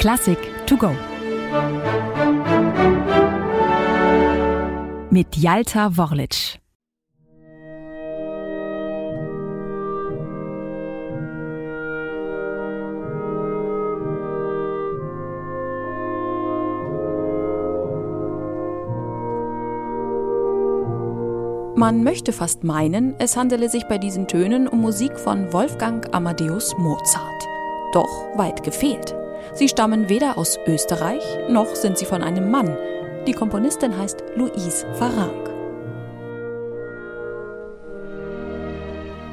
Klassik to go. Mit Jalta Worlic. Man möchte fast meinen, es handele sich bei diesen Tönen um Musik von Wolfgang Amadeus Mozart. Doch weit gefehlt. Sie stammen weder aus Österreich, noch sind sie von einem Mann. Die Komponistin heißt Louise Farranc.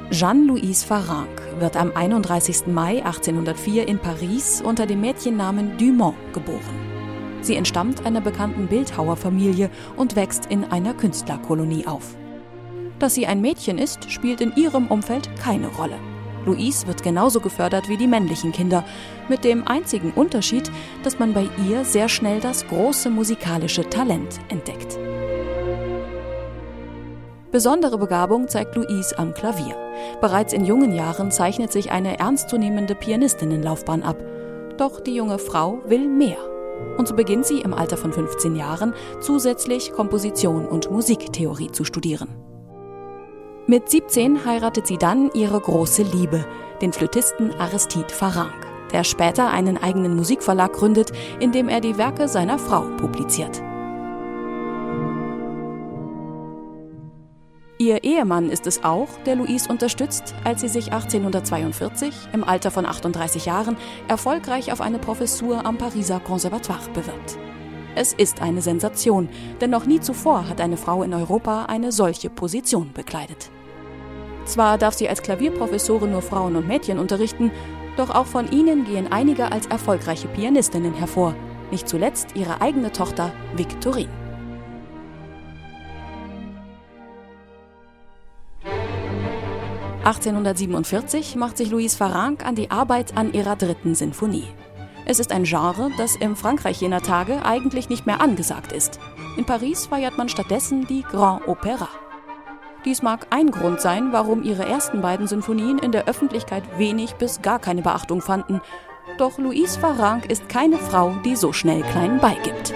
Jeanne-Louise Farranc wird am 31. Mai 1804 in Paris unter dem Mädchennamen Dumont geboren. Sie entstammt einer bekannten Bildhauerfamilie und wächst in einer Künstlerkolonie auf. Dass sie ein Mädchen ist, spielt in ihrem Umfeld keine Rolle. Louise wird genauso gefördert wie die männlichen Kinder, mit dem einzigen Unterschied, dass man bei ihr sehr schnell das große musikalische Talent entdeckt. Besondere Begabung zeigt Louise am Klavier. Bereits in jungen Jahren zeichnet sich eine ernstzunehmende Pianistinnenlaufbahn ab. Doch die junge Frau will mehr. Und so beginnt sie im Alter von 15 Jahren zusätzlich Komposition und Musiktheorie zu studieren. Mit 17 heiratet sie dann ihre große Liebe, den Flötisten Aristide Farranc, der später einen eigenen Musikverlag gründet, in dem er die Werke seiner Frau publiziert. Ihr Ehemann ist es auch, der Louise unterstützt, als sie sich 1842 im Alter von 38 Jahren erfolgreich auf eine Professur am Pariser Conservatoire bewirbt. Es ist eine Sensation, denn noch nie zuvor hat eine Frau in Europa eine solche Position bekleidet. Zwar darf sie als Klavierprofessorin nur Frauen und Mädchen unterrichten, doch auch von ihnen gehen einige als erfolgreiche Pianistinnen hervor, nicht zuletzt ihre eigene Tochter Victorine. (1847) macht sich Louise Farranc an die Arbeit an ihrer dritten Sinfonie. Es ist ein Genre, das im Frankreich jener Tage eigentlich nicht mehr angesagt ist. In Paris feiert man stattdessen die Grand Opéra. Dies mag ein Grund sein, warum ihre ersten beiden Sinfonien in der Öffentlichkeit wenig bis gar keine Beachtung fanden. Doch Louise Farranc ist keine Frau, die so schnell klein beigibt.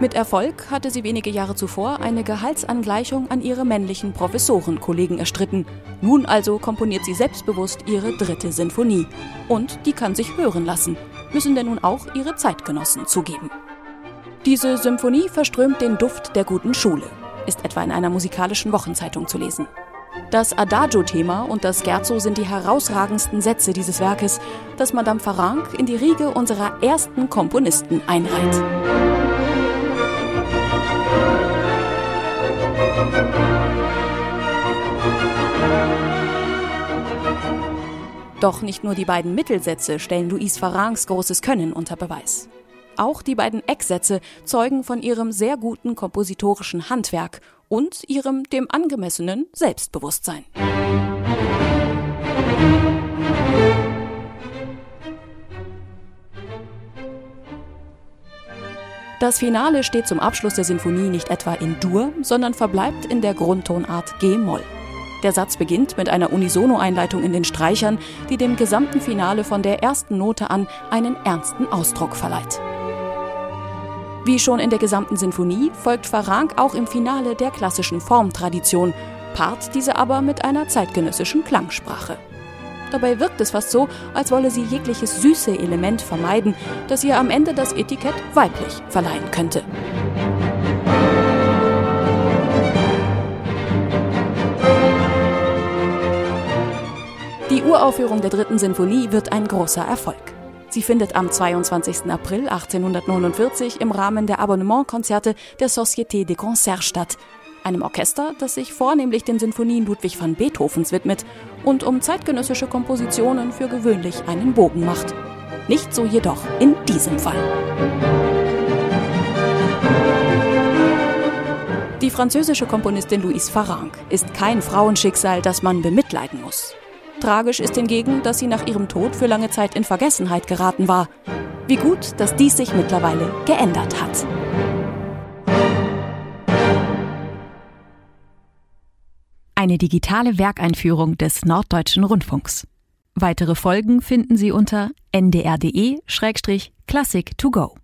Mit Erfolg hatte sie wenige Jahre zuvor eine Gehaltsangleichung an ihre männlichen Professorenkollegen erstritten. Nun also komponiert sie selbstbewusst ihre dritte Sinfonie. Und die kann sich hören lassen, müssen denn nun auch ihre Zeitgenossen zugeben. Diese Symphonie verströmt den Duft der guten Schule, ist etwa in einer musikalischen Wochenzeitung zu lesen. Das Adagio-Thema und das Scherzo sind die herausragendsten Sätze dieses Werkes, das Madame Farranc in die Riege unserer ersten Komponisten einreiht. Doch nicht nur die beiden Mittelsätze stellen Louise Farrancs großes Können unter Beweis. Auch die beiden Ecksätze zeugen von ihrem sehr guten kompositorischen Handwerk und ihrem dem angemessenen Selbstbewusstsein. Das Finale steht zum Abschluss der Sinfonie nicht etwa in Dur, sondern verbleibt in der Grundtonart G-Moll. Der Satz beginnt mit einer Unisono-Einleitung in den Streichern, die dem gesamten Finale von der ersten Note an einen ernsten Ausdruck verleiht. Wie schon in der gesamten Sinfonie folgt Farranc auch im Finale der klassischen Formtradition, paart diese aber mit einer zeitgenössischen Klangsprache. Dabei wirkt es fast so, als wolle sie jegliches süße Element vermeiden, das ihr am Ende das Etikett weiblich verleihen könnte. Die Uraufführung der dritten Sinfonie wird ein großer Erfolg. Sie findet am 22. April 1849 im Rahmen der Abonnementkonzerte der Société des Concerts statt, einem Orchester, das sich vornehmlich den Sinfonien Ludwig van Beethovens widmet und um zeitgenössische Kompositionen für gewöhnlich einen Bogen macht. Nicht so jedoch in diesem Fall. Die französische Komponistin Louise Farranc ist kein Frauenschicksal, das man bemitleiden muss. Tragisch ist hingegen, dass sie nach ihrem Tod für lange Zeit in Vergessenheit geraten war. Wie gut, dass dies sich mittlerweile geändert hat. Eine digitale Werkeinführung des Norddeutschen Rundfunks. Weitere Folgen finden Sie unter ndr.de-classic to go.